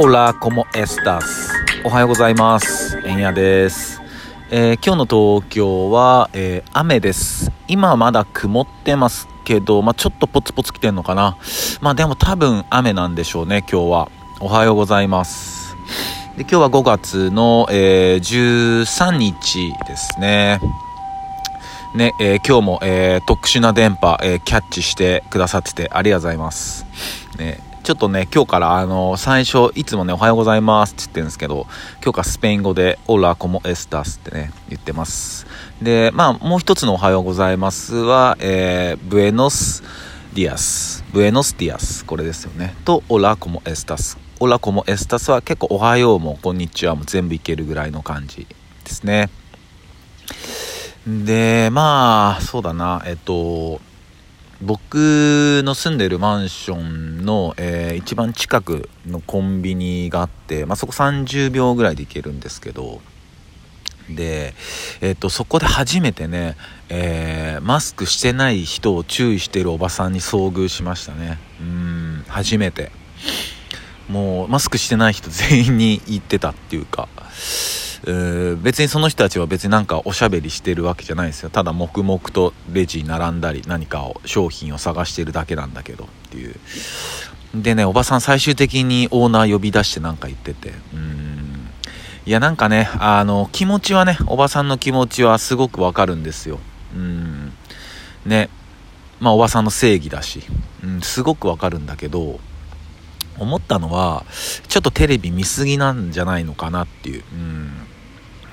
オラコモエスタスおはようございますえんやです、えー今日の東京は、えー雨です今まだ曇ってますけど、まあ、ちょっとポツポツ来てんのかなまあでも多分雨なんでしょうね今日はおはようございますで今日は5月の、えー13日ですねね、えー今日も、えー特殊な電波、えーキャッチしてくださっててありがとうございます。ね、ちょっとね、今日からあの、最初、いつもね、おはようございますって言ってるんですけど、今日からスペイン語で、 Hola cómo estás ってね、言ってます。で、まあ、もう一つのおはようございますは、えー Buenos días。Buenos días。これですよね。と、 Hola cómo estás。Hola cómo estás は結構おはようもこんにちはも全部いけるぐらいの感じですね。で、まあ、そうだな、えっと、僕の住んでるマンションの、えー一番近くのコンビニがあって、まあ、そこ30秒ぐらいで行けるんですけど、で、えっと、そこで初めてね、えーマスクしてない人を注意してるおばさんに遭遇しましたね。うん、初めて。もう、マスクしてない人全員に言ってたっていうか、別にその人たちは別になんかおしゃべりしてるわけじゃないですよ。ただ黙々とレジに並んだり何かを商品を探してるだけなんだけどっていう。でねおばさん最終的にオーナー呼び出してなんか言ってて。うん。いやなんかねあの気持ちはねおばさんの気持ちはすごくわかるんですよ。うん。ね。まあおばさんの正義だし、うん、すごくわかるんだけど思ったのはちょっとテレビ見すぎなんじゃないのかなっていう、うん、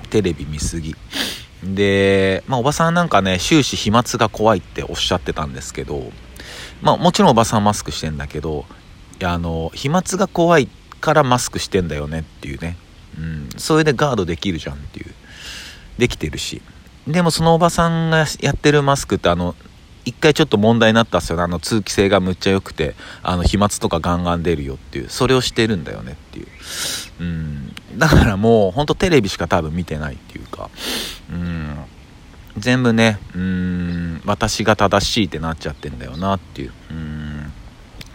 テレビ見すぎ。で、まあ、おばさんなんかね終始飛沫が怖いっておっしゃってたんですけど、まあ、もちろんおばさんマスクしてんだけどあの飛沫が怖いからマスクしてんだよねっていうね、うん、それでガードできるじゃんっていう。できてるし。でもそのおばさんがやってるマスクってあの一回ちょっと問題になったっすよね。あの通気性がむっちゃ良くてあの飛沫とかガンガン出るよっていう。それをしてるんだよねっていう。うん。だからもうほんとテレビしか多分見てないっていうかうん。全部ねうん私が正しいってなっちゃってんだよなっていう。うん。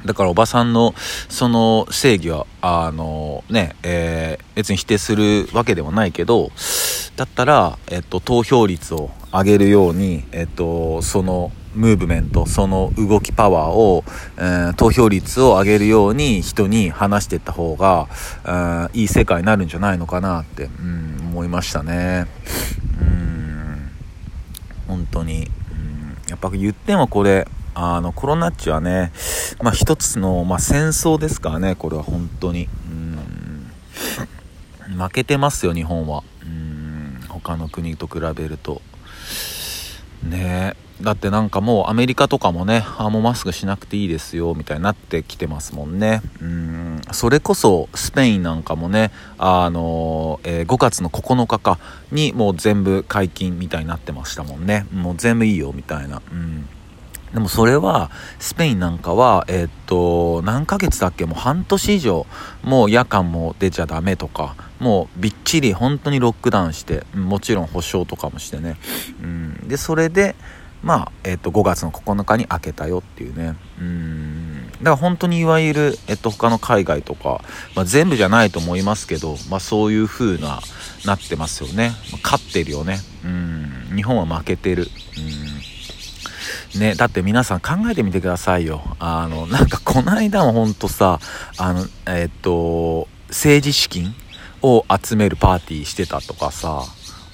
だからおばさんのその正義はあのね、えー別に否定するわけではないけどだったら、えっと、投票率を上げるように、えっと、そのムーブメントその動きパワーを、えー投票率を上げるように人に話していった方が、うんいい世界になるんじゃないのかなって、うん、思いましたね。うん。本当に、うん、やっぱ言ってもこれあのコロナっちはね、まあ、一つの、まあ、戦争ですからねこれは本当に、うん、負けてますよ日本は、うん、他の国と比べると。ね。えだってなんかもうアメリカとかもねあもうマスクしなくていいですよみたいになってきてますもんね。うん。それこそスペインなんかもねあの、えー5月の9日かにもう全部解禁みたいになってましたもんね。もう全部いいよみたいな。うん。でもそれはスペインなんかはえーっと何ヶ月だっけ？もう半年以上もう夜間も出ちゃダメとかもうびっちり本当にロックダウンしてもちろん保証とかもしてね。うん。でそれでまあ、えっと、5月の9日に開けたよっていうね。うん。だから本当にいわゆる、えっと、他の海外とか、まあ、全部じゃないと思いますけど、まあそういう風な、なってますよね。勝ってるよね。うん。日本は負けてる。うん。ね、だって皆さん考えてみてくださいよ。あの、なんかこの間もほんとさ、あの、えっと、政治資金を集めるパーティーしてたとかさ、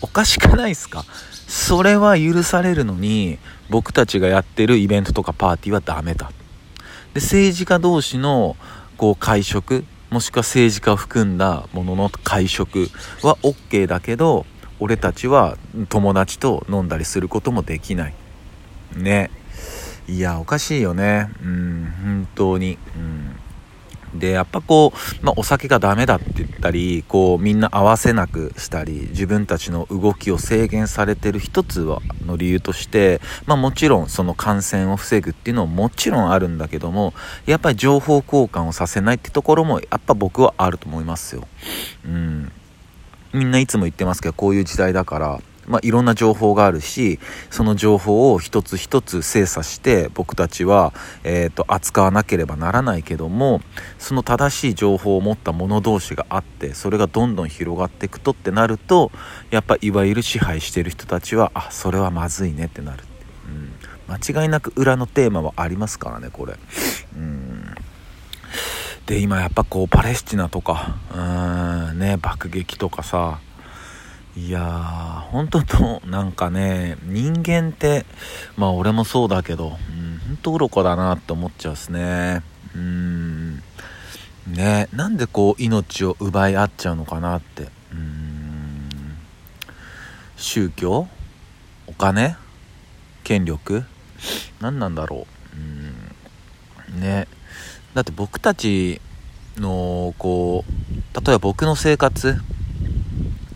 おかしくないですか？それは許されるのに僕たちがやってるイベントとかパーティーはダメだ。で政治家同士のこう会食もしくは政治家を含んだものの会食は OK だけど俺たちは友達と飲んだりすることもできない。ね。いやおかしいよね。うん本当に。うん。でやっぱこう、まあ、お酒がダメだって言ったりこうみんな合わせなくしたり自分たちの動きを制限されてる一つはの理由として、まあ、もちろんその感染を防ぐっていうのももちろんあるんだけどもやっぱり情報交換をさせないってところもやっぱ僕はあると思いますよ。うんみんないつも言ってますけどこういう時代だからまあ、いろんな情報があるしその情報を一つ一つ精査して僕たちは、えーと、扱わなければならないけどもその正しい情報を持った者同士があってそれがどんどん広がっていくとってなるとやっぱいわゆる支配してる人たちはあそれはまずいねってなる、うん、間違いなく裏のテーマはありますからねこれ。うん。で今やっぱこうパレスチナとかうんね爆撃とかさいやー、本当と、なんかね、人間って、まあ俺もそうだけど、うん、本当愚かだなって思っちゃうっすね。うん。ね、なんでこう命を奪い合っちゃうのかなって。うん。宗教？お金？権力？何なんだろう。うん。ね。だって僕たちの、こう、例えば僕の生活、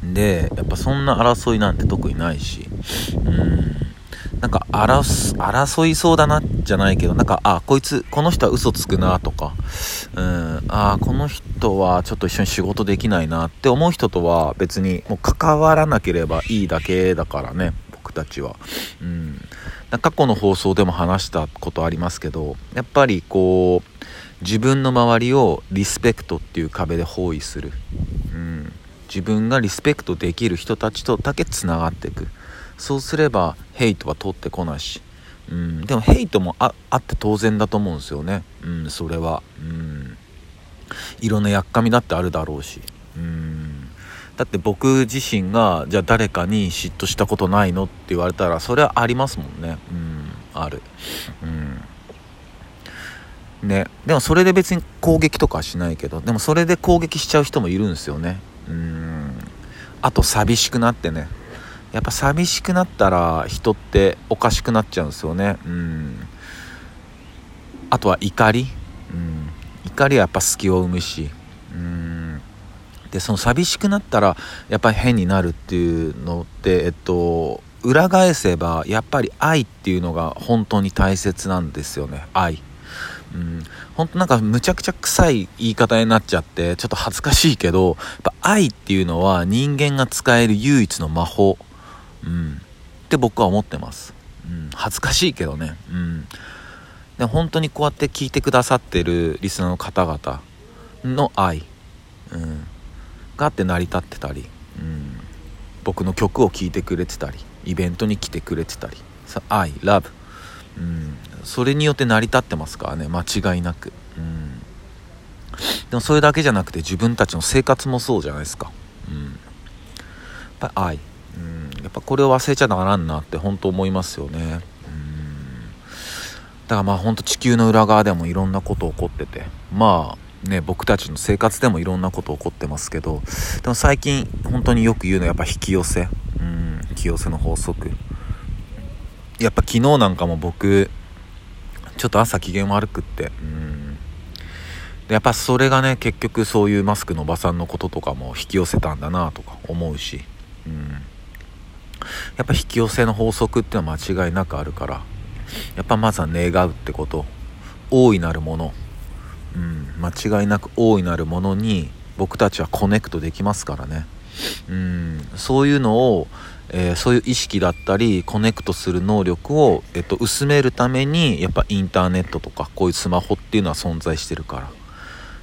でやっぱそんな争いなんて特にないし。うん。なんか争いそうだなじゃないけどなんかあこいつこの人は嘘つくなとか。うん。あこの人はちょっと一緒に仕事できないなって思う人とは別にもう関わらなければいいだけだからね僕たちは。うん。過去の放送でも話したことありますけどやっぱりこう自分の周りをリスペクトっていう壁で包囲する、自分がリスペクトできる人たちとだけつながっていく。そうすればヘイトは通ってこないし、うん、でもヘイトもあって当然だと思うんですよね、うん、それは、うん、いろんなやっかみだってあるだろうし、うん、だって僕自身がじゃあ誰かに嫉妬したことないのって言われたらそれはありますもんね、うん、ある、うん、ね。でもそれで別に攻撃とかはしないけどでもそれで攻撃しちゃう人もいるんですよね。うん。あと寂しくなってね。やっぱ寂しくなったら人っておかしくなっちゃうんですよね。うん。あとは怒り、うん、怒りはやっぱ隙を生むし。うん。でその寂しくなったらやっぱり変になるっていうのってえっと裏返せばやっぱり愛っていうのが本当に大切なんですよね。愛。うん、本当なんかむちゃくちゃ臭い言い方になっちゃってちょっと恥ずかしいけどやっぱ愛っていうのは人間が使える唯一の魔法、うん、って僕は思ってます、うん、恥ずかしいけどね、うん、で本当にこうやって聞いてくださってるリスナーの方々の愛、うん、があって成り立ってたり、うん、僕の曲を聴いてくれてたり。イベントに来てくれてたり。愛ラブうん、それによって成り立ってますからね。間違いなく、うん、でもそれだけじゃなくて自分たちの生活もそうじゃないですか、うん、やっぱり愛、うん、やっぱこれを忘れちゃならんなって本当思いますよね、うん、だからまあ本当地球の裏側でもいろんなこと起こってて。まあね、僕たちの生活でもいろんなこと起こってますけど。でも最近本当によく言うのはやっぱ引き寄せ、うん、引き寄せの法則。やっぱ昨日なんかも僕ちょっと朝機嫌悪くって。うん。でやっぱそれがね結局そういうマスクのおばさんのこととかも引き寄せたんだなとか思うし。うん。やっぱ引き寄せの法則ってのは間違いなくあるから。やっぱまずは願うってこと。大いなるもの。うん。間違いなく大いなるものに僕たちはコネクトできますからね。うん。そういうのをえー、そういう意識だったりコネクトする能力を、えっと、薄めるためにやっぱインターネットとかこういうスマホっていうのは存在してるから。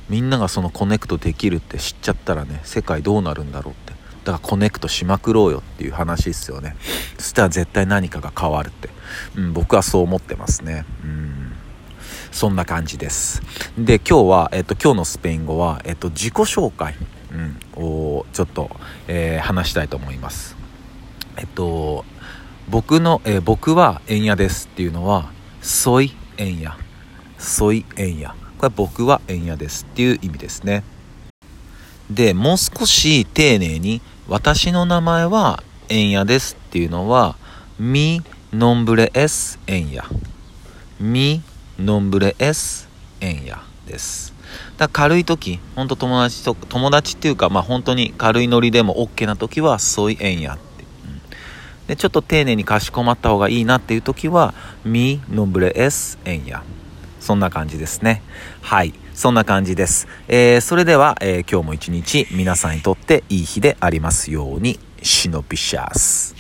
みんながそのコネクトできるって知っちゃったらね世界どうなるんだろうって。だからコネクトしまくろうよっていう話ですよね。そしたら絶対何かが変わるって、うん、僕はそう思ってますね。うん。そんな感じです。で今日は、えっと、今日のスペイン語は、えっと、自己紹介、うん、をちょっと、えー、話したいと思います。えっと、僕の、えー、僕は円屋ですっていうのは、ソイ円屋。ソイ円屋。これ僕は円屋ですっていう意味ですね。で、もう少し丁寧に、私の名前は円屋ですっていうのは、み、ノンブレエス円屋。み、ノンブレエス円屋です。だ軽い時、ほんと友達と、友達っていうか、まあ本当に軽いノリでも OK な時は、ソイ円屋でちょっと丁寧にかしこまった方がいいなっていう時は「みのぶれ s えんや」そんな感じですね。はい。そんな感じです、えー、それでは、えー、今日も一日皆さんにとっていい日でありますようにシノピシャス。